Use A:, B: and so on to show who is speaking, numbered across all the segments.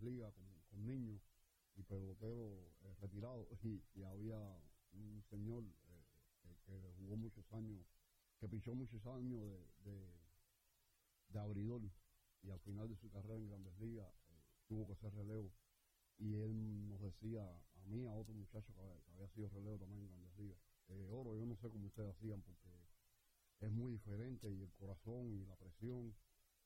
A: Grandes Ligas con, niños y peloteros eh, retirados y, había un señor eh, que, jugó muchos años, que pichó muchos años de, de, abridor. Y al final de su carrera en Grandes Ligas eh, tuvo que hacer relevo. Y él nos decía a mí, a otro muchacho que, había- que había sido relevo también en Grandes Ligas, eh, Oro, yo no sé cómo ustedes hacían porque es muy diferente y el corazón y la presión.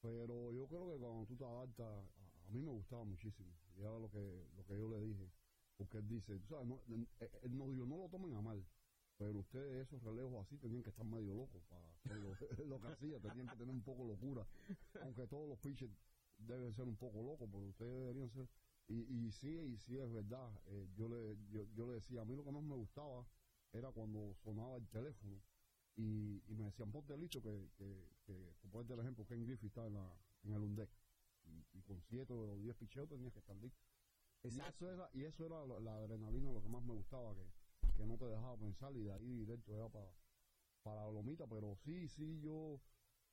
A: Pero yo creo que cuando tú te adaptas, a, mí me gustaba muchísimo. Y era lo que, lo que yo le dije. Porque él dice, tú sabes, no, él, él no dijo, no lo tomen a mal. Pero ustedes esos relevos así tenían que estar medio locos para hacer lo, lo que hacía. Tenían que tener un poco locura. Aunque todos los pitchers deben ser un poco locos, pero ustedes deberían ser... Y, y sí, y sí es verdad. Eh, yo, le, yo, yo le decía, a mí lo que más me gustaba era cuando sonaba el teléfono y, y me decían, ponte listo que, que, que por ponerte el ejemplo, Ken Griffey está en, la, en el UNDEC. Y, y con siete o diez picheos tenías que estar listo. Y eso era, y eso era la, la adrenalina lo que más me gustaba, que, que no te dejaba pensar y de ahí directo era para, para la lomita. Pero sí, sí, yo,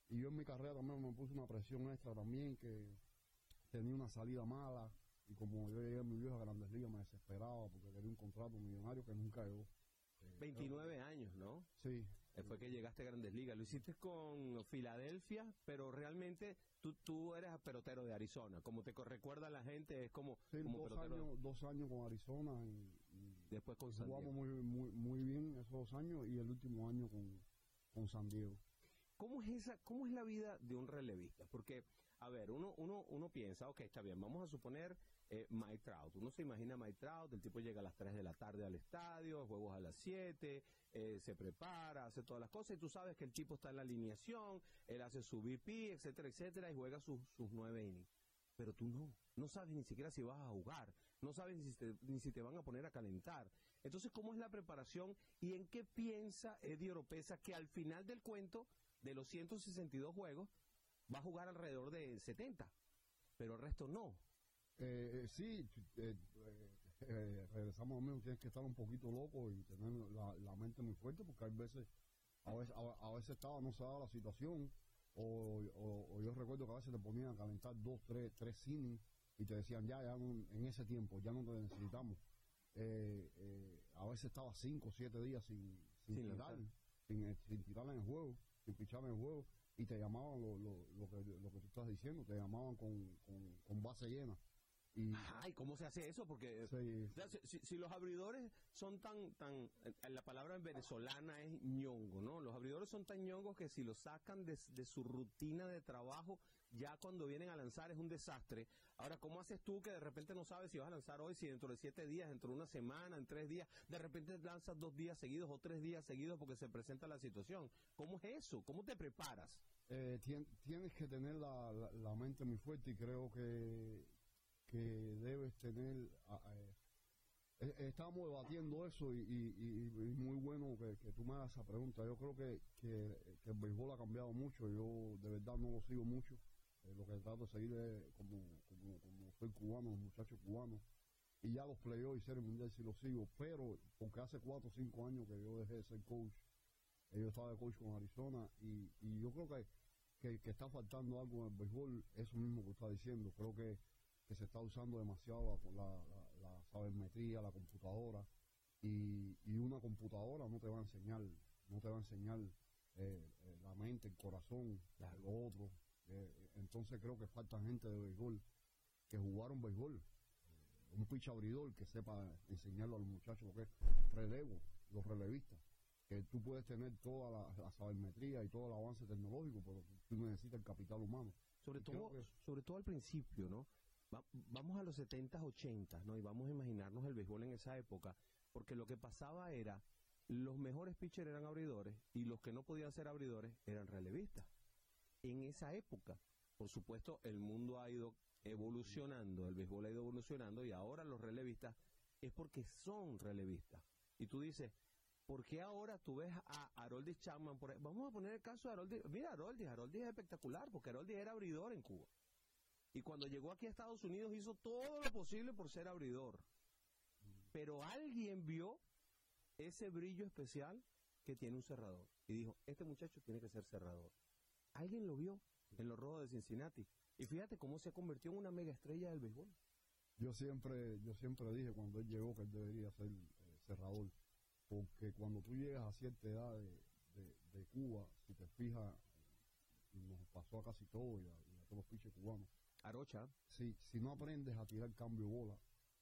A: y yo en mi carrera también me puse una presión extra también, que tenía una salida mala. Y como yo llegué a mi vieja Grandes Ligas, me desesperaba porque quería un contrato millonario que nunca llegó. Eh,
B: 29 años, ¿no?
A: Sí,
B: Fue que llegaste a Grandes Ligas. Lo hiciste con Filadelfia, pero realmente tú, tú eres pelotero de Arizona. Como te recuerda la gente, es como,
A: Sí,
B: como
A: dos
B: pelotero
A: años, dos años con Arizona y, y
B: después con San
A: jugamos
B: Diego.
A: muy, muy, muy bien esos dos años y el último año con, con San Diego.
B: ¿Cómo es esa, cómo es la vida de un relevista? Porque, a ver, uno, uno, uno piensa, ok, está bien, vamos a suponer eh, Mike Trout. Uno se imagina Mike Trout, el tipo llega a las 3 de la tarde al estadio, juegos a las 7, eh, se prepara, hace todas las cosas, y tú sabes que el tipo está en la alineación, él hace su VP, etcétera, etcétera, y juega sus, sus nueve innings. Pero tú no, no sabes ni siquiera si vas a jugar, no sabes ni si, te, ni si te van a poner a calentar. Entonces, ¿cómo es la preparación y en qué piensa Eddie Oropesa que al final del cuento, de los 162 juegos, va a jugar alrededor de 70, pero el resto no.
A: Eh, sí, eh, eh, regresamos a lo mismo, tienes que estar un poquito loco y tener la, la mente muy fuerte porque hay veces, a veces, a, a veces estaba, no se daba la situación o, o- o yo recuerdo que a veces te ponían a calentar dos, tres, tres innings y te decían ya, ya no- en ese tiempo, ya no te necesitamos. Eh, eh, a veces estaba cinco o siete días sin, sin,
B: Sin
A: tirar, sin, sin tirar en el juego, sin pichar en el juego y te llamaban lo, lo, lo, que, lo que tú estás diciendo, te llamaban con, con, con base llena Y,
B: Ajá, ¿y cómo se hace eso? Porque
A: sí,
B: o sea, si, los abridores son tan, tan, eh, la palabra en venezolana es ñongo, ¿no? Los abridores son tan ñongos que si los sacan de, de su rutina de trabajo, ya cuando vienen a lanzar es un desastre. Ahora, ¿cómo haces tú que de repente no sabes si vas a lanzar hoy, si dentro de siete días, dentro de una semana, en tres días, de repente lanzas dos días seguidos o tres días seguidos porque se presenta la situación? ¿Cómo es eso? ¿Cómo te preparas?
A: eh, tien- tienes que tener la, la, la mente muy fuerte y creo que, que debes tener... a- a- eh, estábamos debatiendo eso y, y- muy bueno que, que tú me hagas esa pregunta. Yo creo que, que, el béisbol ha cambiado mucho. Yo de verdad no lo sigo mucho. Eh, lo que trato de seguir es como, como, como soy cubano, los muchachos cubanos. Y ya los playoffs y series mundial sí los sigo. Pero porque hace cuatro o cinco años que yo dejé de ser coach. eh, Yo estaba de coach con Arizona y, y yo creo que, que, que está faltando algo en el béisbol, eso mismo que está diciendo. Creo que, que se está usando demasiado la, la, la, sabermetría, la computadora. Y, y una computadora no te va a enseñar, no te va a enseñar eh, eh, la mente, el corazón, lo otro. Eh, entonces creo que falta gente de béisbol que jugaron béisbol. Eh, un pitch abridor que sepa enseñarlo a los muchachos lo que es relevo, los relevistas. Que tú puedes tener toda la, la sabermetría y todo el avance tecnológico, pero tú necesitas el capital humano.
B: Sobre
A: Y
B: todo,
A: que-
B: sobre todo al principio, ¿no? Va- vamos a los 70s, 80s, ¿no? Y vamos a imaginarnos el béisbol en esa época, porque lo que pasaba era, los mejores pitchers eran abridores y los que no podían ser abridores eran relevistas. En esa época, por supuesto, el mundo ha ido evolucionando, el béisbol ha ido evolucionando y ahora los relevistas es porque son relevistas. Y tú dices, ¿por qué ahora tú ves a Haroldis Chapman? Vamos a poner el caso de Haroldis. Mira, Haroldis, Haroldis es espectacular porque Haroldis era abridor en Cuba. Y cuando llegó aquí a Estados Unidos hizo todo lo posible por ser abridor. Pero alguien vio ese brillo especial que tiene un cerrador. Y dijo, este muchacho tiene que ser cerrador. Alguien lo vio en los rojos de Cincinnati. Y fíjate cómo se convirtió en una mega estrella del béisbol.
A: Yo siempre, yo siempre dije cuando él llegó que él debería ser eh, cerrador, porque cuando tú llegas a cierta edad de, Cuba, si te fijas, nos pasó a casi todo y a, y a todos los piches cubanos,
B: Arocha,
A: si, si no aprendes a tirar cambio bola,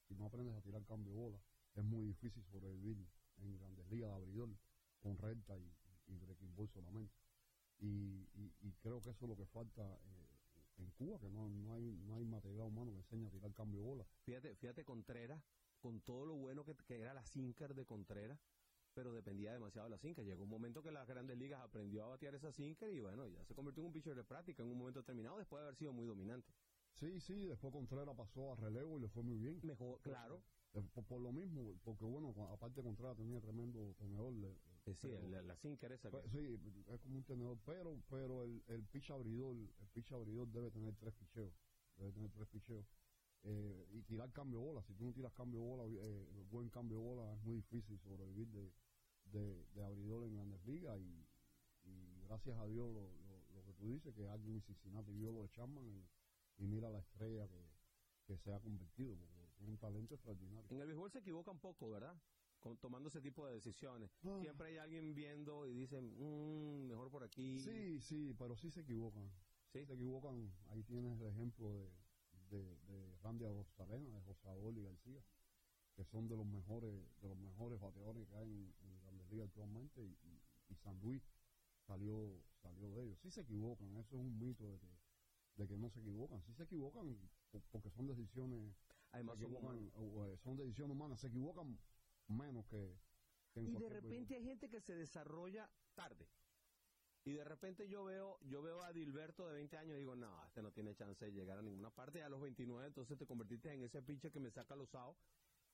A: si no aprendes a tirar cambio bola, es muy difícil sobrevivir en grandes ligas de abridor con recta y, y breaking ball solamente. Y, y, y creo que eso es lo que falta eh, en Cuba, que no, no, hay, no hay material humano que enseñe a tirar cambio bola.
B: fíjate, fíjate Contreras, con todo lo bueno que, que era la sinker de Contreras, pero dependía demasiado de la sinker. Llegó un momento que las grandes ligas aprendió a batear esa sinker y bueno, ya se convirtió en un pitcher de práctica en un momento determinado después de haber sido muy dominante.
A: Sí, sí, después Contreras pasó a relevo y le fue muy bien.
B: Mejor, claro,
A: Eh, Por, por lo mismo, porque bueno, aparte Contreras tenía tremendo tenedor. le-
B: eh, sí,
A: pero-
B: la, la sinker esa.
A: pues,
B: que-
A: sí, es como un tenedor, pero pero el, el pitch abridor, el pitch abridor debe tener tres picheos, debe tener tres picheos. Eh, y tirar cambio bola, si tú no tiras cambio bola, eh, buen cambio bola, es muy difícil sobrevivir de, de, de abridor en grandes ligas y, y gracias a Dios lo, lo, lo que tú dices, que alguien en Cincinnati vio lo de Chapman y, y mira la estrella que, que se ha convertido, porque es un talento extraordinario.
B: En el béisbol se equivocan poco, ¿verdad? Con- tomando ese tipo de decisiones.
A: Ah.
B: Siempre hay alguien viendo y dicen, "Mm, mejor por aquí.
A: Sí, sí, pero sí se equivocan.
B: Sí.
A: Se equivocan. Ahí tienes el ejemplo de, de, de Randy Rosarena, de José y García, que son de los mejores de los mejores bateadores que hay en, en Actualmente y, y- y San Luis salió salió de ellos. Sí se equivocan, eso es un mito de que, de que no se equivocan. Sí se equivocan po- porque son decisiones
B: Además, son
A: equivocan, eh, son decisiones humanas, se equivocan menos que, que en
B: Y de repente hay gente que se desarrolla tarde. Y de repente yo veo, yo veo a Dilberto de 20 años y digo, no, este no tiene chance de llegar a ninguna parte. Y a los 29, entonces te convertiste en ese pitcher que me saca los outs.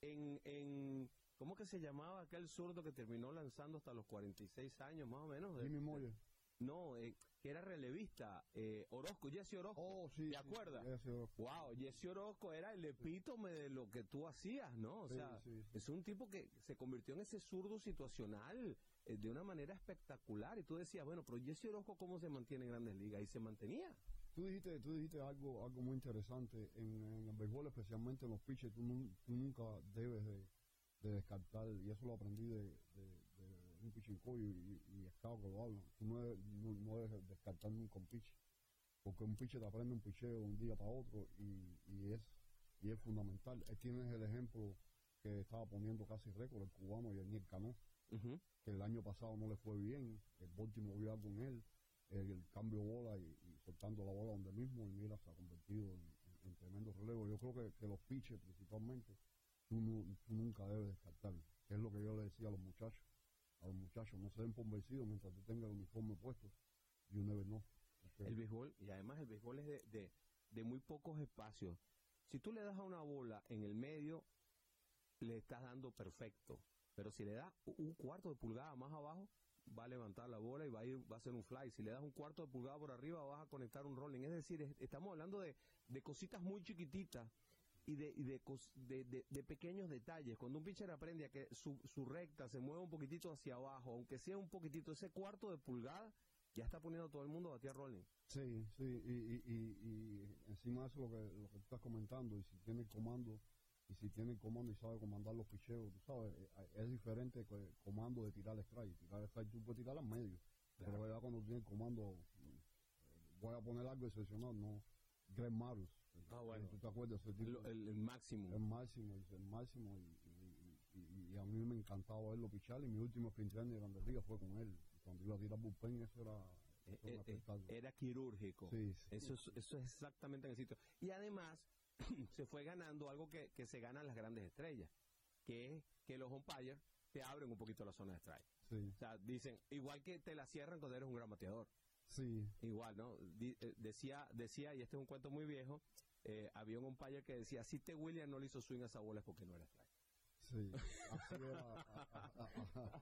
B: En, en, ¿cómo que se llamaba aquel zurdo que terminó lanzando hasta los 46 años, más o menos?
A: Jimmy Moyer.
B: No, eh, que era relevista, eh, Orozco, Jesse Orozco.
A: Oh, sí.
B: ¿Te
A: sí,
B: acuerdas?
A: sí, Jesse Orozco.
B: Wow, Jesse Orozco era el epítome de lo que tú hacías, ¿no? O
A: Sí,
B: sea,
A: sí.
B: es un tipo que se convirtió en ese zurdo situacional eh, de una manera espectacular. Y tú decías, bueno, pero Jesse Orozco, ¿cómo se mantiene en grandes ligas? Y se mantenía.
A: Tú dijiste, tú dijiste algo, algo muy interesante. En, en el béisbol, especialmente en los pitches, tú, tú nunca debes de, de descartar, y eso lo aprendí de, de- de un pitching coach y, y, scout que lo hablan. Tú no debes, no, no debes descartar nunca un pitch. Porque un pitcher te aprende un picheo de un día para otro y, y es y es fundamental. Él tiene el ejemplo que estaba poniendo casi récord el cubano y el Cano,
B: Ujú.
A: que el año pasado no le fue bien, el Baltimore vio algo en él, el, el cambio bola y soltando la bola donde mismo, y mira, se ha convertido en, en- en tremendo relevo. Yo creo que, los pitches principalmente, tú, tú nunca debes descartar, es lo que yo le decía a los muchachos, a los muchachos, no se den por vencidos mientras tú tengas el uniforme puesto, you never know. Porque-
B: El béisbol, y además el béisbol es de, de, de muy pocos espacios. Si tú le das a una bola en el medio, le estás dando perfecto. Pero si le das un cuarto de pulgada más abajo, va a levantar la bola y va a, ir, va a hacer un fly. Si le das un cuarto de pulgada por arriba, vas a conectar un rolling. Es decir, es- estamos hablando de, de cositas muy chiquititas y de, y de, de, de- pequeños detalles. Cuando un pitcher aprende a que su, su recta se mueva un poquitito hacia abajo, aunque sea un poquitito, ese cuarto de pulgada, ya está poniendo a todo el mundo a batir rolling.
A: Sí, sí, y, y, y, y encima de eso lo que, lo que estás comentando, y si tiene el comando, y si tiene el comando y sabe comandar los picheos, tú sabes, eh, es diferente que el comando de tirar strike. Tirar strike tú puedes tirar al medio, pero ya cuando tiene el comando, eh, voy a poner algo excepcional, no, Greg Maris.
B: Ah, bueno.
A: ¿Tú te acuerdas? Ese tipo,
B: El, el- el máximo.
A: el máximo, el máximo, y, y, y- y a mí me encantaba verlo pichar, y mi último sprint de Grandes Ligas fue con él. Cuando iba a tirar bullpen, eso era,
B: Eh,
A: era
B: quirúrgico.
A: Sí, sí.
B: Eso, es, eso es exactamente en el sitio. Y además, se fue ganando algo que, que se ganan las grandes estrellas, que es que los umpires te abren un poquito la zona de strike.
A: Sí,
B: O sea, dicen, igual que te la cierran cuando eres un gran bateador.
A: sí,
B: Igual, ¿no? Eh, decía, decía, y este es un cuento muy viejo, eh, había un umpire que decía, si te William no le hizo swing a esa bola es porque no era strike.
A: Sí, así era, a- a- a-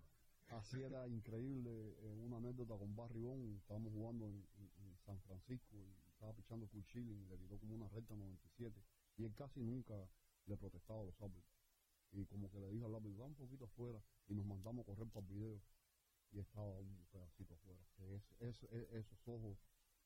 A: a- así era increíble. eh, una anécdota con Barry Bond, estábamos jugando en, en- en San Francisco y estaba pichando Schilling y le tiró como una recta 97 y él casi nunca le protestaba a los árbitros. Y como que le dijo al árbitro, va un poquito afuera y nos mandamos a correr para el video y estaba un pedacito afuera. Es, es- es- esos ojos,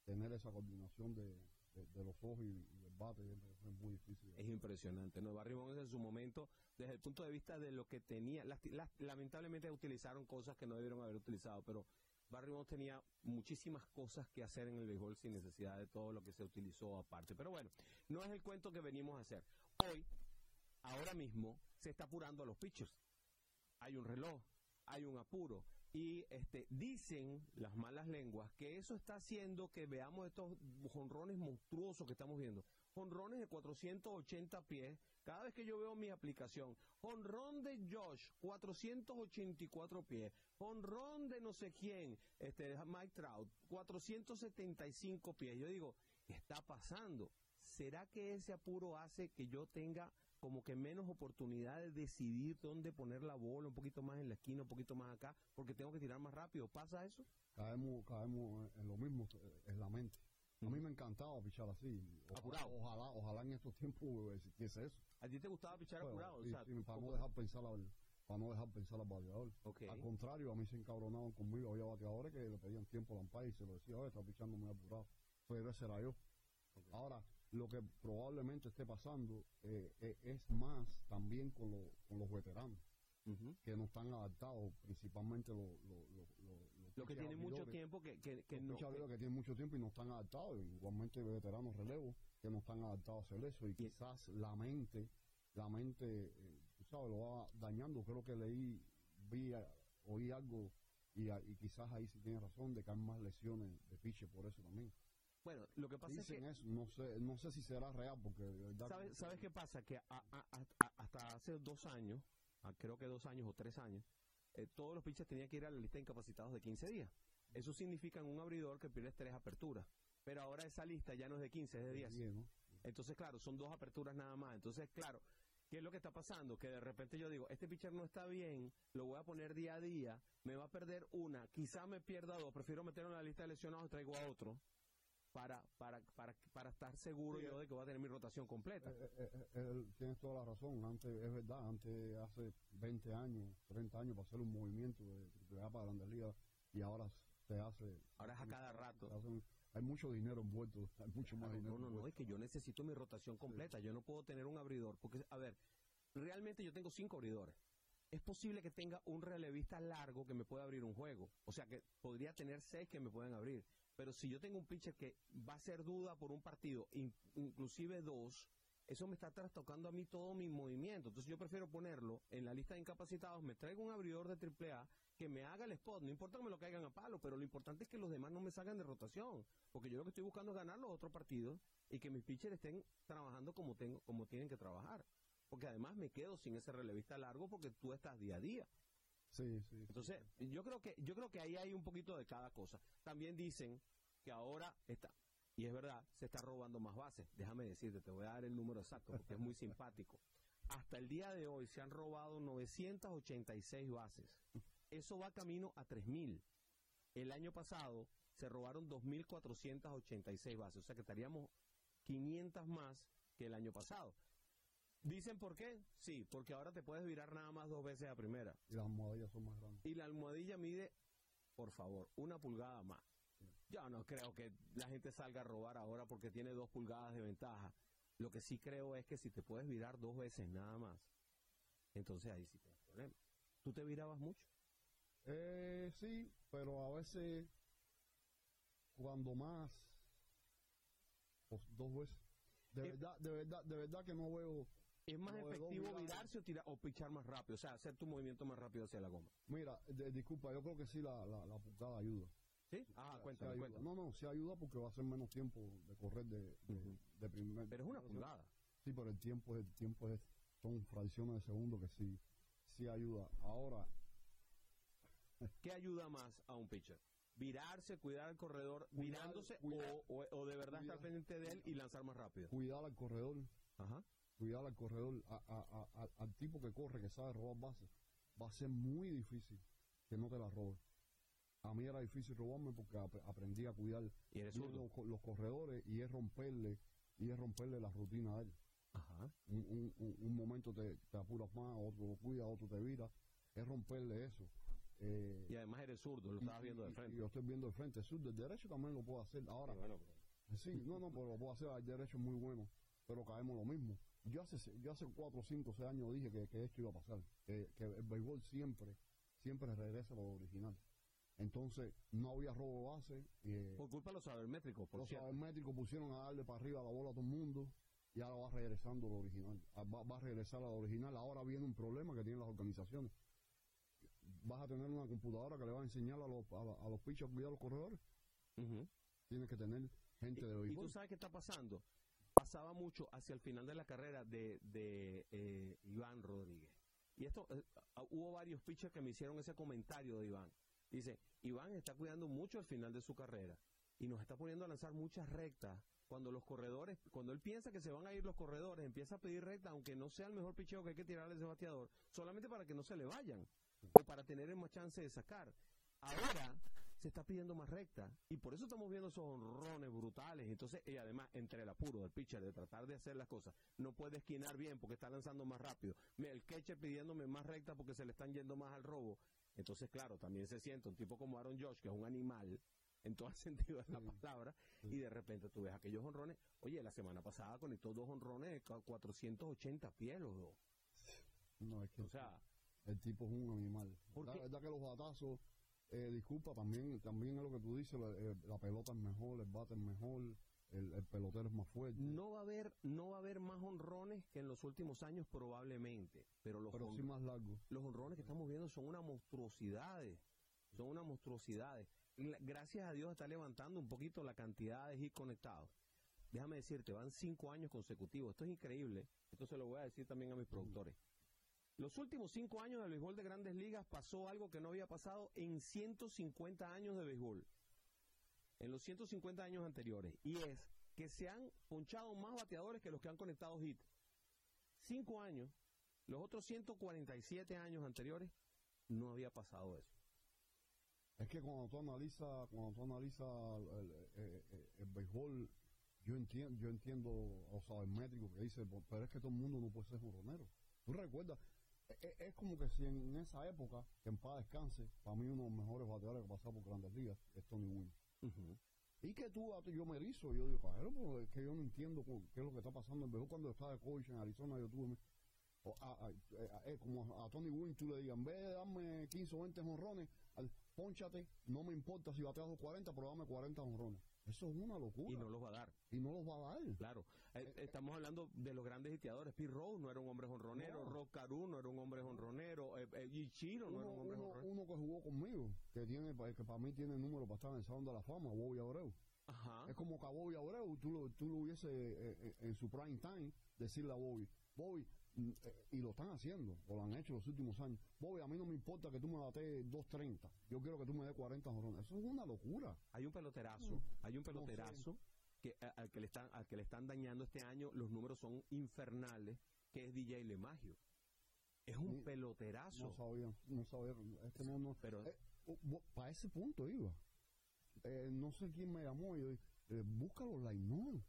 A: tener esa coordinación de, de- de los ojos y, y el bate es, muy difícil.
B: Es impresionante, ¿no? Barry Bonds en su momento, desde el punto de vista de lo que tenía, lasti- las- lamentablemente utilizaron cosas que no debieron haber utilizado, pero Barry Bonds tenía muchísimas cosas que hacer en el béisbol sin necesidad de todo lo que se utilizó aparte. Pero bueno, no es el cuento que venimos a hacer. Hoy, ahora mismo, se está apurando a los pitchers. Hay un reloj, hay un apuro. Y este, dicen las malas lenguas que eso está haciendo que veamos estos jonrones monstruosos que estamos viendo. Jonrones de 480 pies. Cada vez que yo veo mi aplicación, jonrón de Josh, 484 pies. Jonrón de no sé quién, este, Mike Trout, 475 pies. Yo digo, ¿qué está pasando? ¿Será que ese apuro hace que yo tenga como que menos oportunidad de decidir dónde poner la bola, un poquito más en la esquina, un poquito más acá, porque tengo que tirar más rápido? ¿Pasa eso?
A: caemos, caemos en lo mismo, eh, en la mente. A mí me encantaba pichar así. Ojalá-
B: Apurado.
A: Ojalá, ojalá en estos tiempos eh, existiese eso.
B: ¿A ti te gustaba pichar
A: Bueno,
B: apurado?
A: sí,
B: o sea,
A: sí, para no dejar pensar al, para no dejar pensar al bateador. Al contrario, a mí se encabronaban conmigo. Había bateadores que le pedían tiempo al umpire y se lo decía, oye, está pichando muy apurado. Pero ese era yo. Ahora, lo que probablemente esté pasando eh, eh, es más también con, lo- con los veteranos, que no están adaptados, principalmente los
B: Lo que
A: pitchers
B: tiene mucho tiempo que, que, que no...
A: que tienen mucho tiempo y no están adaptados, igualmente veteranos relevos que no están adaptados a hacer eso y quizás la mente, la mente, eh, tú sabes, lo va dañando. Creo que leí, vi, oí algo y, y quizás ahí sí tiene razón de que hay más lesiones de pitcher por eso también.
B: Bueno, lo que pasa es que...
A: eso, no sé, no sé si será real porque
B: ¿Sabes,
A: que-
B: ¿Sabes qué pasa? Que a- a- hasta hace dos años, creo que dos años o tres años, eh, todos los pitchers tenían que ir a la lista de incapacitados de 15 días. Eso significa en un abridor que pierdes tres aperturas. Pero ahora esa lista ya no es de 15, es de 10.
A: Sí, ¿no?
B: Entonces, claro, son dos aperturas nada más. Entonces, claro, ¿qué es lo que está pasando? Que de repente yo digo, este pitcher no está bien, lo voy a poner día a día, me va a perder una, quizá me pierda dos, prefiero meterlo en la lista de lesionados y traigo a otro para, para, para, para estar seguro
A: Sí,
B: yo de que voy a tener mi rotación completa.
A: Eh, eh, eh, tienes toda la razón. Antes, es verdad, antes, hace 20 años, 30 años, para hacer un movimiento de A para Grandes Ligas y ahora se hace.
B: Ahora es a cada rato.
A: hay mucho dinero envuelto, hay mucho más dinero.
B: no, no, no, es que yo necesito mi rotación completa. Yo no puedo tener un abridor. Porque, a ver, realmente yo tengo cinco abridores. Es posible que tenga un relevista largo que me pueda abrir un juego. O sea que podría tener seis que me pueden abrir. Pero si yo tengo un pitcher que va a ser duda por un partido, in- inclusive dos, eso me está trastocando a mí todo mi movimiento. Entonces yo prefiero ponerlo en la lista de incapacitados, me traigo un abridor de AAA que me haga el spot, no importa que me lo caigan a palo, pero lo importante es que los demás no me salgan de rotación, porque yo lo que estoy buscando es ganar los otros partidos y que mis pitchers estén trabajando como, tengo, como tienen que trabajar. Porque además me quedo sin ese relevista largo porque tú estás día a día.
A: Sí, sí.
B: Entonces, yo creo que yo creo que ahí hay un poquito de cada cosa. También dicen que ahora está y es verdad, se está robando más bases. Déjame decirte, te voy a dar el número exacto porque es muy simpático. Hasta el día de hoy se han robado 986 bases. Eso va camino a 3000. El año pasado se robaron 2486 bases, o sea que estaríamos 500 más que el año pasado. ¿Dicen por qué? Sí, porque ahora te puedes virar nada más dos veces a primera.
A: Y las almohadillas son más grandes.
B: Y la almohadilla mide, por favor, una pulgada más. Yo no creo que la gente salga a robar ahora porque tiene dos pulgadas de ventaja. Lo que sí creo es que si te puedes virar dos veces nada más, entonces ahí sí tienes problemas. ¿Tú te virabas mucho?
A: Eh, sí, pero a veces cuando más, pues dos veces. De
B: Eh,
A: verdad, de verdad, de verdad que no veo.
B: ¿Es más efectivo virarse o, tirar, o pichar más rápido? O sea, hacer tu movimiento más rápido hacia la goma.
A: Mira, de- disculpa, yo creo que sí la, la, la pulgada ayuda.
B: ¿Sí? Ah, cuéntame,
A: sí
B: cuéntame.
A: No, no, sí ayuda porque va a ser menos tiempo de correr de, de,
B: Ujú.
A: de primer.
B: Pero es una pulgada.
A: Sí, pero el tiempo, el tiempo es, son fracciones de segundo que sí, sí ayuda. Ahora,
B: ¿Qué ayuda más a un pitcher? ¿Virarse, cuidar al corredor,
A: Cuidar-
B: virándose
A: cuidar-
B: o, o- o de verdad estar pendiente de él y lanzar más rápido?
A: cuidar al corredor,
B: Ajá.
A: Cuidar al corredor, a- a- a- a- al tipo que corre, que sabe robar bases, va a ser muy difícil que no te la robe. A mí era difícil robarme porque ap- aprendí a cuidar
B: Y eres
A: bien
B: zurdo.
A: los, co- los corredores y es romperle y es romperle la rutina a él.
B: Ajá.
A: Un, un- un- un momento te, te apuras más, otro lo cuida, otro te vira, es romperle eso. Eh,
B: Y además eres zurdo, lo estabas viendo de
A: y
B: frente.
A: yo estoy viendo de frente. Sur del derecho también lo puedo hacer. Ahora,
B: Sí, bueno, pero-
A: Sí, no, no, pero lo puedo hacer al derecho es muy bueno, pero caemos lo mismo. Yo hace, yo hace 4, 5, 6 años dije que, que esto iba a pasar, que, que el béisbol siempre, siempre regresa a lo original. Entonces, no había robo base, eh,
B: Por culpa de los sabermétricos, por
A: los
B: cierto.
A: métricos pusieron a darle para arriba la bola a todo el mundo y ahora va regresando a lo original. Ah, Va, va a regresar a lo original. Ahora viene un problema que tienen las organizaciones. Vas a tener una computadora que le va a enseñar a los, a, a los pitchers cuidar a los corredores. Tienes que tener gente de
B: Y
A: béisbol.
B: tú sabes qué está pasando. Pasaba mucho hacia el final de la carrera de, de eh, Iván Rodríguez. Y esto, eh, ah, hubo varios pitchers que me hicieron ese comentario de Iván. Dice, Iván está cuidando mucho al final de su carrera y nos está poniendo a lanzar muchas rectas. Cuando los corredores, cuando él piensa que se van a ir los corredores, empieza a pedir recta, aunque no sea el mejor picheo que hay que tirarle a ese bateador, solamente para que no se le vayan o para tener más chance de sacar. Ahora se está pidiendo más recta y por eso estamos viendo esos honrones brutales. Entonces, y además, entre el apuro del pitcher de tratar de hacer las cosas, no puede esquinar bien porque está lanzando más rápido. El catcher pidiéndome más recta porque se le están yendo más al robo. Entonces, claro, también se siente un tipo como Aaron Josh, que es un animal en todo el sentido de la palabra,
A: Sí.
B: y de repente tú ves aquellos honrones. Oye, la semana pasada conectó dos honrones de cua- 480 pies, los dos.
A: No, es que
B: O sea,
A: el tipo es un animal.
B: ¿Por
A: La
B: qué?
A: verdad que los batazos, eh, disculpa, también, también es lo que tú dices, la, eh, la pelota es mejor, el bate es mejor, el, el pelotero es más fuerte.
B: no va a haber, no va a haber más honrones que en los últimos años probablemente, pero los
A: pero sí más
B: los honrones que estamos viendo son unas monstruosidades. Son unas monstruosidades. Gracias a Dios está levantando un poquito la cantidad de hits conectados. Déjame decirte, van cinco años consecutivos. Esto es increíble. Esto se lo voy a decir también a mis productores. Los últimos cinco años del béisbol de grandes ligas pasó algo que no había pasado en 150 años de béisbol. En los 150 años anteriores. Y es que se han ponchado más bateadores que los que han conectado hit. Cinco años. Los otros 147 años anteriores no había pasado eso.
A: Es que cuando tú analizas, cuando tú analizas el, el- béisbol, yo entiendo, yo entiendo o sea, el métrico que dice, "Pues, pero es que todo el mundo no puede ser jorronero. Tú recuerdas, es, como que si en esa época, que en paz descanse, para mí uno de los mejores bateadores que ha pasado por grandes ligas es Tony Wynn. Y que tú, yo me erizo, yo digo, "Cajero, pero es que yo no entiendo qué es lo que está pasando en béisbol cuando estaba de coach en Arizona, yo tuve, o a, a- eh, eh, como a Tony Wynn tú le digas, en vez de darme 15 o 20 jonrones, al- pónchate, no me importa si bateas los 40, pero dame 40 jonrones. Eso es una locura.
B: Y no los va a dar.
A: Y no los va a dar.
B: Claro, Eh, estamos hablando de los grandes hitiadores. Pete Rose no era un hombre jonronero,
A: No.
B: Rock Caru no era un hombre jonronero, eh, eh, Ichiro no era un hombre
A: uno,
B: jonronero.
A: uno que jugó conmigo, que tiene que para mí tiene el número para estar en el Salón de la Fama, Bobby Abreu.
B: Ajá.
A: Es como que a Bobby Abreu tú lo, tú lo hubiese eh, eh, en su prime time decirle a Bobby, Bobby, eh, y lo están haciendo, o lo han hecho los últimos años, Bobby, a mí no me importa que tú me bates 2.30, yo quiero que tú me des 40 jorrones. Eso es una locura.
B: Hay un peloterazo, hay un
A: sé.
B: peloterazo que a- al que le están al que le están dañando este año, los números son infernales, que es DJ LeMagio. Es un
A: Sí.
B: peloterazo.
A: No sabía, no sabía. Este no, no.
B: Pero-
A: Eh, para ese punto iba. Eh, no sé quién me llamó y yo dije, eh, busca los Lainol.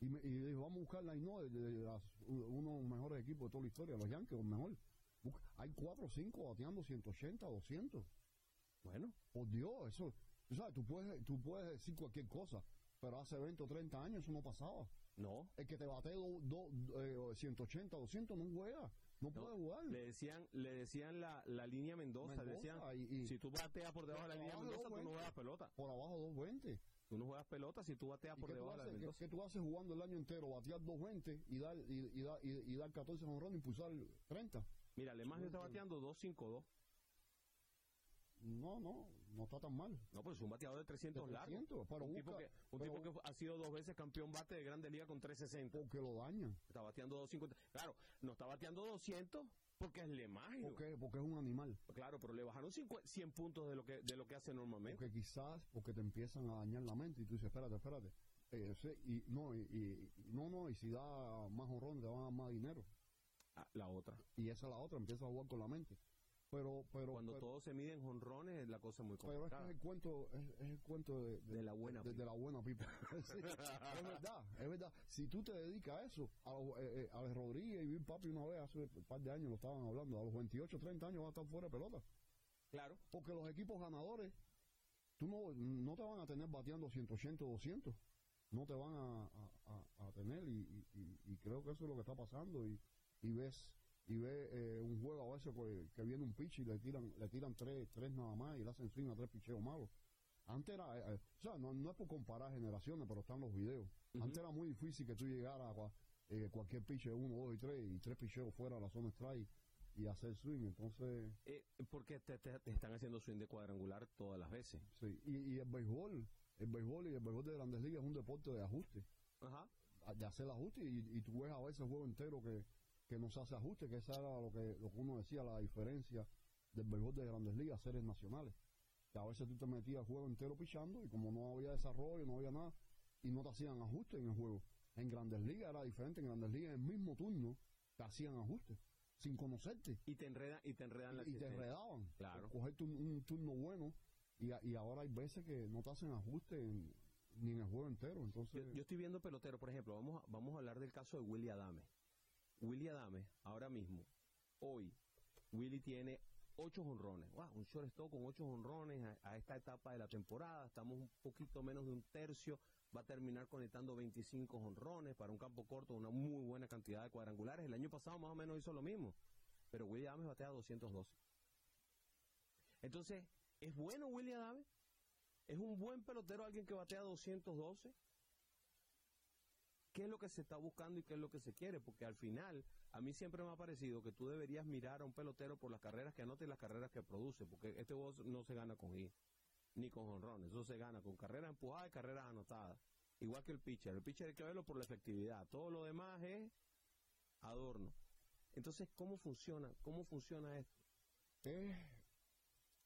A: Y, me, y dije, vamos a buscar Lainol de, de las- uno de los mejores equipos de toda la historia, los Yankees, los mejores. Busca- hay 4 o 5 bateando 180, 200.
B: Bueno,
A: Por Dios, eso. Tú sabes, tú puedes, tú puedes decir cualquier cosa, pero hace 20 o 30 años eso no pasaba.
B: no.
A: El que te bate do, do- eh, 180, 200 no juega. No, puede jugar.
B: Le decían, le decían la, la línea Mendoza, le
A: Mendoza
B: decían,
A: y- y-
B: si tú bateas por debajo de la línea
A: de
B: Mendoza, tú no
A: 220.
B: juegas pelota.
A: por abajo 220.
B: Tú no juegas pelota si tú bateas
A: ¿Y
B: por debajo de la
A: qué- qué tú haces jugando el año entero? Batear 220 y dar, y, y dar, y, y dar 14 jonrones y impulsar 30.
B: Mira, Lemagio está bateando 2-5-2.
A: No, no, no está tan mal.
B: No, pues es un bateador de 300
A: De
B: largos.
A: 300, pero
B: un tipo, que, un
A: pero-
B: tipo que ha sido dos veces campeón bate de Grande Liga con 360.
A: Porque lo dañan.
B: Está bateando 250. Claro, no está bateando 200 porque es Lemagio.
A: Porque, porque es un animal.
B: Claro, pero le bajaron 50 100 puntos de lo que de lo que hace normalmente.
A: Porque quizás porque te empiezan a dañar la mente y tú dices, espérate, espérate. Eh, ese- y no, y, y- no, no, y si da más jonrones te van a dar más dinero.
B: Ah, la otra.
A: Y esa es la otra, empieza a jugar con la mente. Pero, pero,
B: Cuando
A: pero,
B: todo se mide en jonrones, la cosa es muy
A: pero es que
B: complicada.
A: es el cuento, es, es el cuento de,
B: De la buena
A: de, de
B: pipa.
A: la buena pipa. Sí, es verdad, es verdad. Si tú te dedicas a eso, a, los- eh, eh, Alex Rodríguez y Bill Papi una vez hace un par de años lo estaban hablando, a los 28, 30 años va a estar fuera de pelota.
B: Claro.
A: Porque los equipos ganadores, tú no, no te van a tener bateando 180 o 200. No te van a, a- a- a tener y- y creo que eso es lo que está pasando y, y ves y ves eh, un juego a veces que, que viene un pitch y le tiran le tiran tres, tres nada más y le hacen swing a tres picheos malos. Antes era, eh, eh, o sea, no, no es por comparar generaciones, pero están los videos. Antes era muy difícil que tú llegaras a eh, cualquier pitch de uno, dos y tres y tres picheos fuera de la zona strike y hacer swing. Entonces,
B: porque te, te- te están haciendo swing de cuadrangular todas las veces.
A: Sí, y, y el béisbol, el béisbol y el béisbol de grandes ligas es un deporte de ajuste,
B: Ajá.
A: de hacer ajuste y, y tú ves a veces juego entero que, que no se hace ajuste, que esa era lo que, lo que uno decía, la diferencia del béisbol de grandes ligas, series nacionales. Que a veces tú te metías juego entero pichando y como no había desarrollo, no había nada, y no te hacían ajuste en el juego. En grandes ligas era diferente, en grandes ligas en el mismo turno te hacían ajuste, sin conocerte
B: Y te enredan, y te enredan la
A: y te enredaban.
B: Claro.
A: Cogerte un, un turno bueno y, a- y ahora hay veces que no te hacen ajuste en- ni en el juego entero. Entonces,
B: Yo, yo estoy viendo pelotero, por ejemplo, vamos a, vamos a hablar del caso de Willy Adame. Willy Adame, ahora mismo, hoy, Willy tiene ocho honrones. Wow, un shortstop con ocho honrones a, esta etapa de la temporada. Estamos un poquito menos de un tercio. Va a terminar conectando 25 honrones para un campo corto, una muy buena cantidad de cuadrangulares. El año pasado más o menos hizo lo mismo. Pero Willy Adame batea 212. Entonces, ¿es bueno Willy Adame? ¿Es un buen pelotero alguien que batea 212? Qué es lo que se está buscando y qué es lo que se quiere, porque al final a mí siempre me ha parecido que tú deberías mirar a un pelotero por las carreras que anota y las carreras que produce, porque este juego no se gana con hit, ni con honrones, eso se gana con carreras empujadas y carreras anotadas, igual que el pitcher, el pitcher hay que verlo por la efectividad, todo lo demás es adorno. Entonces, ¿cómo funciona? ¿Cómo funciona esto?
A: es,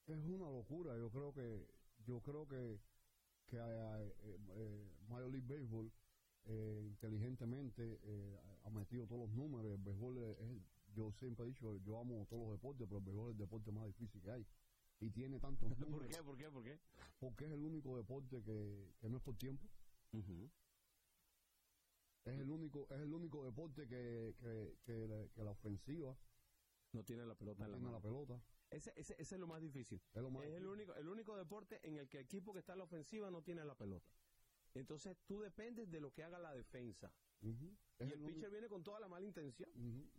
A: es una locura. Yo creo que yo creo que, que eh, eh, eh, Major League Baseball eh, inteligentemente eh, ha metido todos los números. El béisbol es, es- yo siempre he dicho, yo amo todos los deportes, pero el béisbol es el deporte más difícil que hay. Y tiene tantos
B: ¿Por
A: números
B: qué? ¿Por qué? ¿Por qué?
A: porque es el único deporte que, que no es por tiempo. Es el único, es el único deporte que, que, que la, que la ofensiva
B: No tiene la pelota
A: no
B: en la
A: tiene la pelota.
B: Ese, ese, ese es lo más difícil.
A: Es lo más
B: es el único, el único deporte en el que el equipo que está en la ofensiva no tiene la pelota. Entonces tú dependes de lo que haga la defensa. Y el
A: el
B: pitcher viene con toda la mala intención.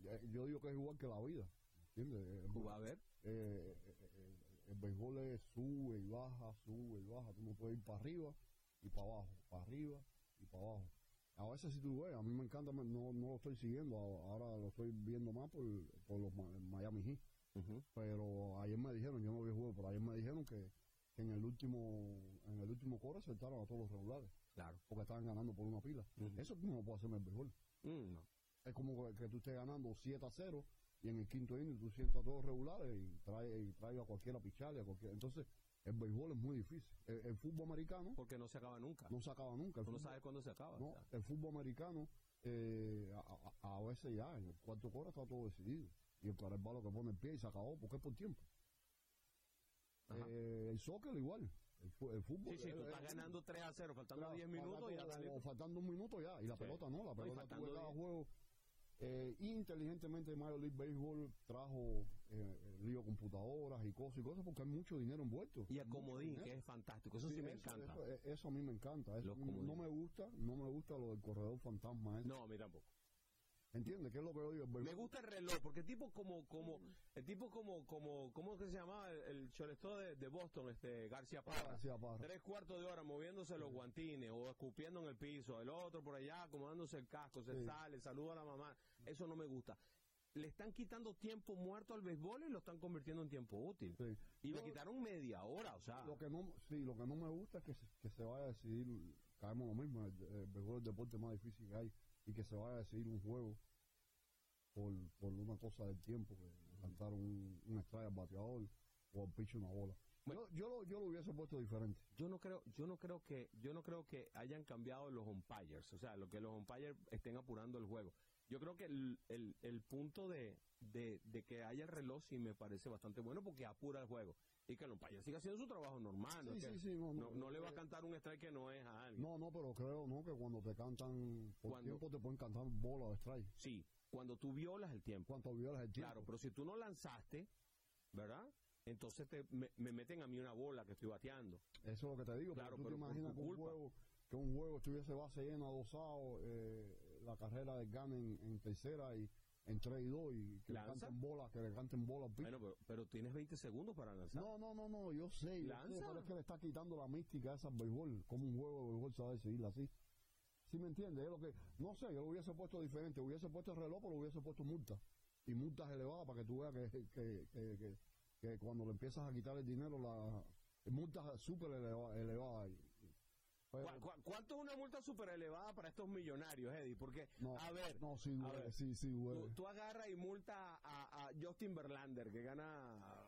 A: Eh, Yo digo que es igual que la vida. ¿Entiendes?
B: Va a ver.
A: eh, eh, eh, el béisbol es sube y baja, sube y baja. Tú no puedes ir para arriba y para abajo, para arriba y para abajo. A veces si tú ves, a mí me encanta, no, no lo estoy siguiendo, ahora lo estoy viendo más por, por los Miami Heat. Pero ayer me dijeron, yo no vi el juego, pero ayer me dijeron que, que en el último en el último core saltaron a todos los regulares,
B: Claro.
A: porque estaban ganando por una pila.
B: Ujú.
A: Eso tú no lo puedes hacer en el béisbol.
B: Mm, no.
A: Es como que, que tú estés ganando 7 a 0 y en el quinto inning tú sientas todos regulares y trae, y trae a cualquiera a picharle, a cualquiera. Entonces, el béisbol es muy difícil. El, el fútbol americano
B: Porque no se acaba nunca.
A: no se acaba nunca. El
B: Tú no sabes cuándo se acaba.
A: no, el fútbol americano eh, a, a- a veces ya, en el cuarto core está todo decidido. Y el para el balo que pone el pie y se acabó, porque es por tiempo. Eh, el soccer igual. El, el fútbol.
B: Sí, sí, tú
A: eh,
B: estás
A: eh,
B: ganando 3 a 0, faltando
A: Claro,
B: 10 minutos y ya
A: o faltando un minuto ya. Y la
B: Sí.
A: pelota no, la pelota tuve cada juego. Eh, inteligentemente Major League Baseball trajo eh, lío computadoras y cosas y cosas porque hay mucho dinero envuelto.
B: Y
A: Mucho
B: comodín, que es fantástico. Eso sí, me
A: eso,
B: encanta.
A: Eso, eso a mí me encanta. Eso no me gusta, no me gusta lo del corredor fantasma. ese.
B: No, a mí tampoco.
A: ¿Entiendes? ¿Qué es lo que yo digo? El
B: Me gusta el reloj, porque el tipo como, como, el tipo como, como, ¿cómo que se llamaba? El, shortstop de, de Boston, este, García Parra.
A: García Parra.
B: Tres cuartos de hora moviéndose los guantines o escupiendo en el piso, el otro por allá acomodándose el casco, se
A: Sí.
B: sale, saluda a la mamá. Eso no me gusta. Le están quitando tiempo muerto al béisbol y lo están convirtiendo en tiempo útil.
A: Sí.
B: Y
A: Yo-
B: le quitaron media hora, o sea.
A: Lo que no, sí, lo que no me gusta es que se, que se vaya a decidir, caemos lo mismo, el, el béisbol es el deporte más difícil que hay, y que se vaya a decidir un juego por, por una cosa del tiempo, que cantaron un, un strike al bateador o al pitcher una bola.
B: Bueno.
A: yo, yo, lo, yo lo hubiese puesto diferente.
B: yo no creo yo no creo que yo no creo que hayan cambiado los umpires o sea lo que los umpires estén apurando el juego yo creo que el, el, el punto de, de, de que haya el reloj sí me parece bastante bueno porque apura el juego. Y que umpire siga haciendo su trabajo normal no,
A: Sí, sí, sí, no,
B: no, le va a
A: eh,
B: cantar un strike que no es a alguien.
A: No, no, pero creo no que cuando te cantan por
B: Cuando-
A: tiempo te pueden cantar bola o strike.
B: sí cuando tú violas el tiempo.
A: Cuánto violas el tiempo.
B: claro pero si tú no lanzaste verdad entonces te, me, me meten a mí una bola que estoy bateando.
A: Eso es lo que te digo.
B: Claro,
A: porque tú te
B: pero por
A: imaginas que un, juego, que un juego estuviese base llena, adosado, eh, la carrera del Gane en, en tercera y en 3 y 2 y que le
B: ¿Lanza?
A: canten bola, que le canten bola al pitcher.
B: bueno pero, pero tienes 20 segundos para lanzar
A: No, no, no, no, yo sé, yo sé,
B: ¿Lanza?
A: pero es que le está quitando la mística a esa béisbol. Como un juego de béisbol se va a decidir así. ¿Sí me entiendes? Es lo que, no sé, yo lo hubiese puesto diferente. Hubiese puesto el reloj, pero hubiese puesto multa. Y multas elevadas para que tú veas que, que, que, que, que cuando le empiezas a quitar el dinero, la multas súper eleva- elevadas.
B: ¿Cu- cu- ¿Cuánto es una multa súper elevada para estos millonarios, Eddie? Porque,
A: no,
B: a ver,
A: no, sí,
B: a
A: duele,
B: ver,
A: sí, sí, duele.
B: tú, tú agarras y multa a, a Justin Verlander, que gana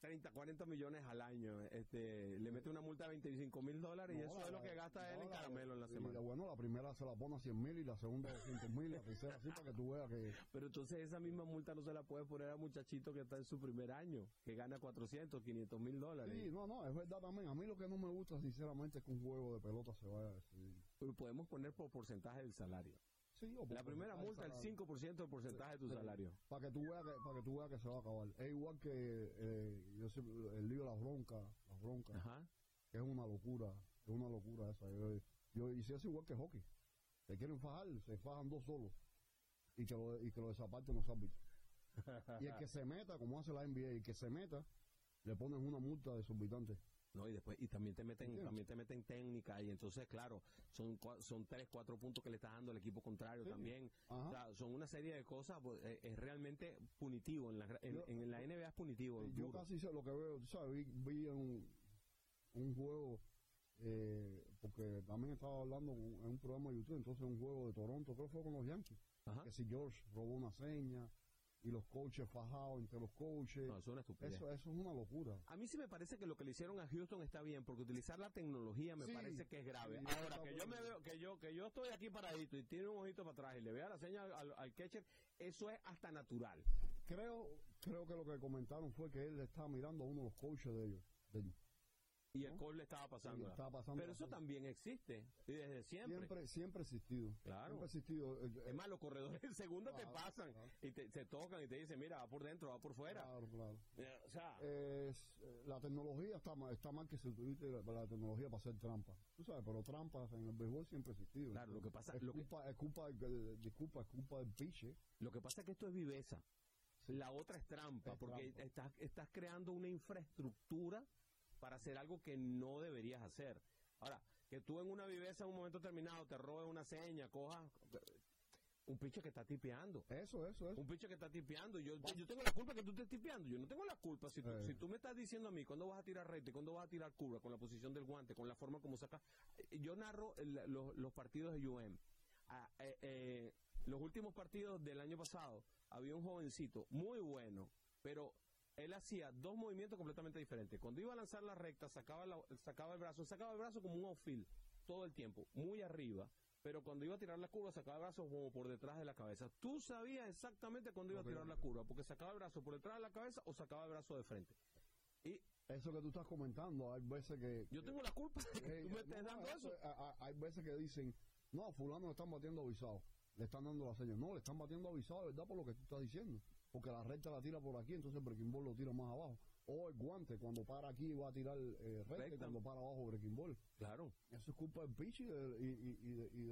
B: 30, 40 millones al año. Este, le mete una multa de 25 mil dólares y eso
A: la-
B: es lo que gasta él en caramelo en la semana.
A: bueno, la primera se la pone a 100 mil y la segunda a 200 mil y la tercera así para que tú veas que...
B: Pero entonces esa misma multa no se la puede poner al muchachito que está en su primer año, que gana 400, 500 mil dólares.
A: Sí, no, no, es verdad también. A mí lo que no me gusta, sinceramente, es que un juego de pelota se vaya a decidir.
B: Pero podemos poner por porcentaje del salario.
A: Sí, o por
B: La primera multa, el
A: salario.
B: 5% del porcentaje de tu salario.
A: Para que tú veas que, para que tú veas que se va a acabar. Es igual que eh, yo siempre- el lío de las broncas, las broncas,
B: Ajá.
A: es una locura, es una locura esa. Yo, yo y si es igual que hockey. Se quieren fajar, se fajan dos solos y que lo, y que lo desaparten los árbitros. y el que se meta, como hace la NBA, el que se meta, le ponen una multa de subitante.
B: No, y después, y también te meten,
A: ¿Entiendes?
B: también te meten técnica, y entonces, claro, son son tres, cuatro puntos que le estás dando al equipo contrario
A: Sí.
B: también.
A: Ajá.
B: O sea, son una serie de cosas, pues, eh, es realmente punitivo. En la, en,
A: Yo-
B: en la NBA es punitivo.
A: Sí, yo
B: duro.
A: casi sé lo que veo, tú sabes, vi, vi un, un juego, eh, porque también estaba hablando en un programa de YouTube, entonces un juego de Toronto, creo que fue con los Yankees,
B: Ajá.
A: que si George robó una seña y los coaches fajados entre los coaches,
B: No, eso es una estupidez.
A: eso, eso es una locura.
B: A mí sí me parece que lo que le hicieron a Houston está bien, porque utilizar la tecnología me
A: Sí,
B: parece que es grave.
A: sí,
B: Ahora, que yo me veo, que yo, que yo estoy aquí paradito y tiene un ojito para atrás y le vea la señal al, al catcher, eso es hasta natural.
A: Creo, creo que lo que comentaron fue que él estaba mirando a uno de los coaches de ellos, de ellos.
B: Y el. Cole le estaba pasando.
A: Estaba pasando
B: Pero eso también existe. Y desde siempre.
A: Siempre, siempre ha existido.
B: Claro.
A: Siempre ha existido. eh,
B: Es más, los corredores en segunda te pasan
A: claro.
B: y te, se tocan y te dicen, mira, va por dentro, va por fuera.
A: Claro, claro.
B: Eh, O sea,
A: Es, eh, la tecnología está mal, está mal que se utilice la, la tecnología para hacer trampas. Tú sabes, pero trampas en el béisbol siempre ha existido.
B: Claro, lo que pasa-
A: es
B: lo que-
A: culpa, es culpa, del- disculpa, es culpa del piche.
B: lo que pasa es que esto es viveza. La otra es trampa,
A: Es
B: porque
A: trampa.
B: Estás, estás creando una infraestructura para hacer algo que no deberías hacer. Ahora, que tú en una viveza en un momento determinado te robes una seña, cojas un pinche que está tipeando.
A: Eso, eso, eso.
B: Un pinche que está tipeando. Yo, yo tengo la culpa que tú estés tipeando. Yo no tengo la culpa. Si tú,
A: Eh.
B: si tú me estás diciendo a mí cuándo vas a tirar recta y cuándo vas a tirar curva, con la posición del guante, con la forma como sacas. Eh, Yo narro el- los, los partidos de UM. Ah, eh, eh, los últimos partidos del año pasado había un jovencito muy bueno, pero él hacía dos movimientos completamente diferentes. Cuando iba a lanzar la recta, sacaba, la- sacaba el brazo, sacaba el brazo como un off-field todo el tiempo, muy arriba. Pero cuando iba a tirar la curva, sacaba el brazo como por detrás de la cabeza. Tú sabías exactamente cuándo iba a
A: que
B: tirar la curva, porque sacaba el brazo por detrás de la cabeza o sacaba el brazo de frente. Y
A: Eso que tú estás comentando, hay veces que...
B: yo tengo la culpa de que
A: Eh,
B: tú me estés
A: no,
B: dando eso.
A: Hay veces que dicen, no, fulano le están batiendo avisado, le están dando la señal. No, le están batiendo avisado, ¿verdad? Por lo que tú estás diciendo. Porque la recta la tira por aquí, entonces breaking ball lo tira más abajo. O el guante, cuando para aquí va a tirar eh, recta, y
B: Recta.
A: cuando para abajo breaking ball.
B: Claro.
A: Eso es culpa del pitch y de, y, y- de, y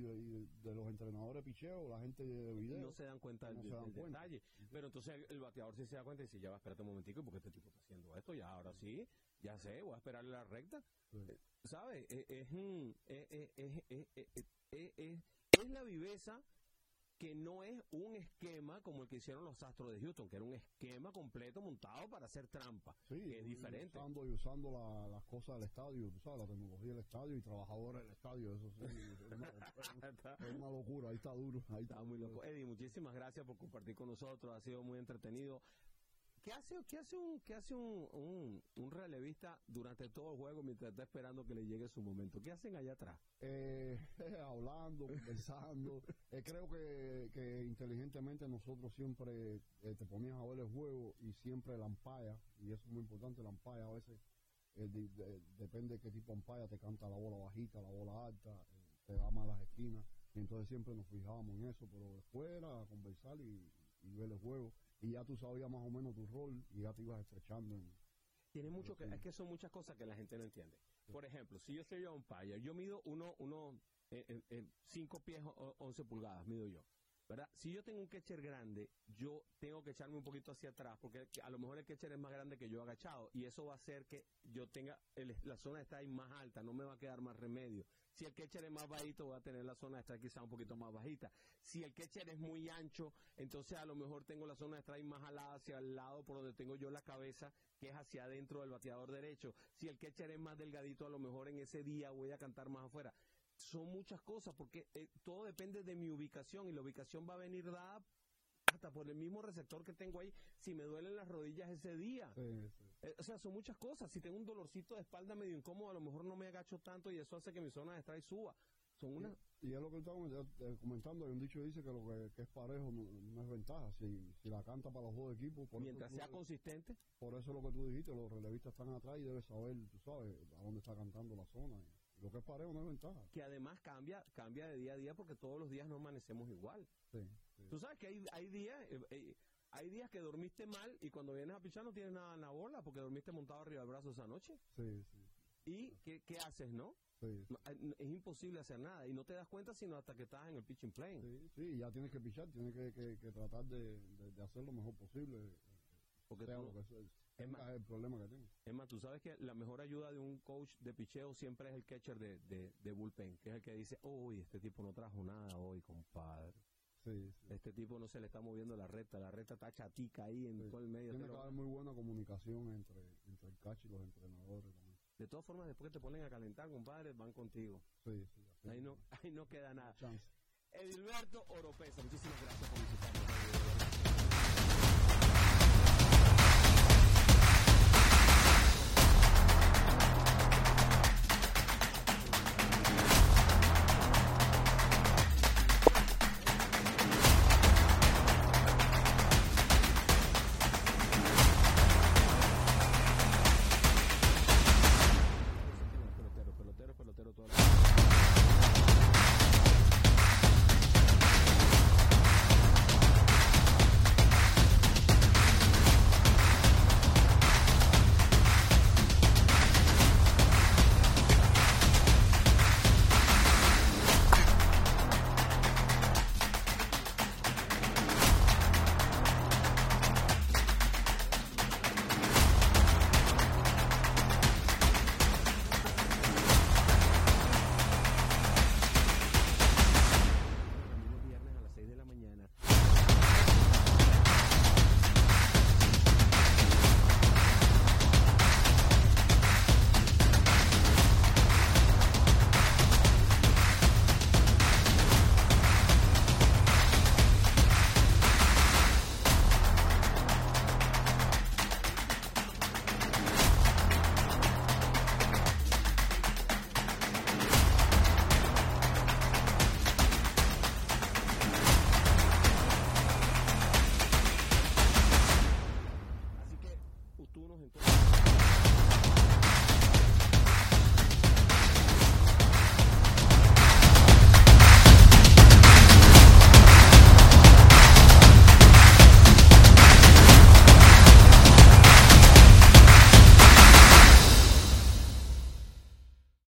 A: de- y de- los entrenadores picheo, la gente de video.
B: no se dan cuenta
A: no
B: del,
A: se dan
B: del
A: cuenta.
B: detalle. Pero entonces el, bateador sí se da cuenta y dice, ya va, espérate un momentico, porque este tipo está haciendo esto, ya ahora sí, ya sé, voy a esperarle la recta.
A: Sí.
B: Eh, ¿Sabes? Es, es, es- es- es- es la viveza que no es un esquema como el que hicieron los Astros de Houston, que era un esquema completo montado para hacer trampa,
A: Sí,
B: que es
A: y
B: diferente.
A: Usando, y usando la- las cosas del estadio, tú sabes, la tecnología del estadio y trabajadores del estadio, eso sí, es una,
B: Está-
A: es una locura, ahí está duro. Ahí
B: Está muy loco. Eddie, muchísimas gracias por compartir con nosotros, ha sido muy entretenido. ¿Qué hace, qué hace, un, qué hace un, un, un relevista durante todo el juego mientras está esperando que le llegue su momento? ¿Qué hacen allá atrás?
A: Eh, hablando, conversando. Eh, creo que, que inteligentemente nosotros siempre eh, te ponías a ver el juego y siempre la ampalla, y eso es muy importante, la ampalla a veces eh, di- de- depende de qué tipo de ampalla, te canta la bola bajita, la bola alta, eh, te da más las esquinas, y entonces siempre nos fijábamos en eso, pero después era conversar y, y ver el juego, y ya tú sabías más o menos tu rol y ya te ibas estrechando en,
B: Tiene mucho que, es que son muchas cosas que la gente no entiende. Por ejemplo, si yo soy umpire, yo mido uno, uno, eh, eh, eh, cinco pies o 11 pulgadas, mido yo. Si yo tengo un catcher grande, yo tengo que echarme un poquito hacia atrás, porque a lo mejor el catcher es más grande que yo agachado, y eso va a hacer que yo tenga, la zona de strike más alta, no me va a quedar más remedio. Si el catcher es más bajito, voy a tener la zona de strike quizá un poquito más bajita. Si el catcher es muy ancho, entonces a lo mejor tengo la zona de strike más alada hacia el lado por donde tengo yo la cabeza, que es hacia adentro del bateador derecho. Si el catcher es más delgadito, a lo mejor en ese día voy a cantar más afuera. Son muchas cosas porque eh, todo depende de mi ubicación y la ubicación va a venir dada hasta por el mismo receptor que tengo ahí si me duelen las rodillas ese día.
A: Sí, sí.
B: Eh, o sea, son muchas cosas. Si tengo un dolorcito de espalda medio incómodo, a lo mejor no me agacho tanto y eso hace que mi zona de strike suba. Son una...
A: Y es lo que estamos eh, comentando, hay un dicho que dice que lo que, que es parejo no, no es ventaja, si, si la canta para los dos equipos, por,
B: Mientras
A: eso,
B: sea
A: tú-
B: consistente,
A: por eso lo que tú dijiste, los relevistas están atrás y debes saber, tú sabes, a dónde está cantando la zona. Y lo que es no es ventaja.
B: que además cambia cambia de día a día porque todos los días no amanecemos igual.
A: Sí, sí.
B: Tú sabes que hay, hay días eh, eh, hay días que dormiste mal y cuando vienes a pichar no tienes nada en la bola porque dormiste montado arriba del brazo esa noche.
A: Sí, sí,
B: ¿Y qué, qué haces, no?
A: sí,
B: No, eh, Es imposible hacer nada y no te das cuenta sino hasta que estás en el pitching plane.
A: sí, sí, ya tienes que pichar, tienes que, que- que tratar de, de- de hacer lo mejor posible.
B: Porque tú-
A: que
B: es más-
A: tengas el problema que tengas.
B: Es más, tú sabes que la mejor ayuda de un coach de picheo siempre es el catcher de, de, de bullpen, que es el que dice, uy, este tipo no trajo nada hoy, compadre.
A: Sí, sí.
B: Este tipo no se le está moviendo la recta, la recta está chatica ahí en
A: Sí.
B: todo el medio.
A: Tiene que haber muy buena comunicación entre, entre el catch y los entrenadores también.
B: De todas formas, después que te ponen a calentar, compadre, van contigo.
A: Sí, sí.
B: Ahí no, ahí no queda nada.
A: Chance.
B: Edilberto Oropesa, muchísimas gracias por visitarnos.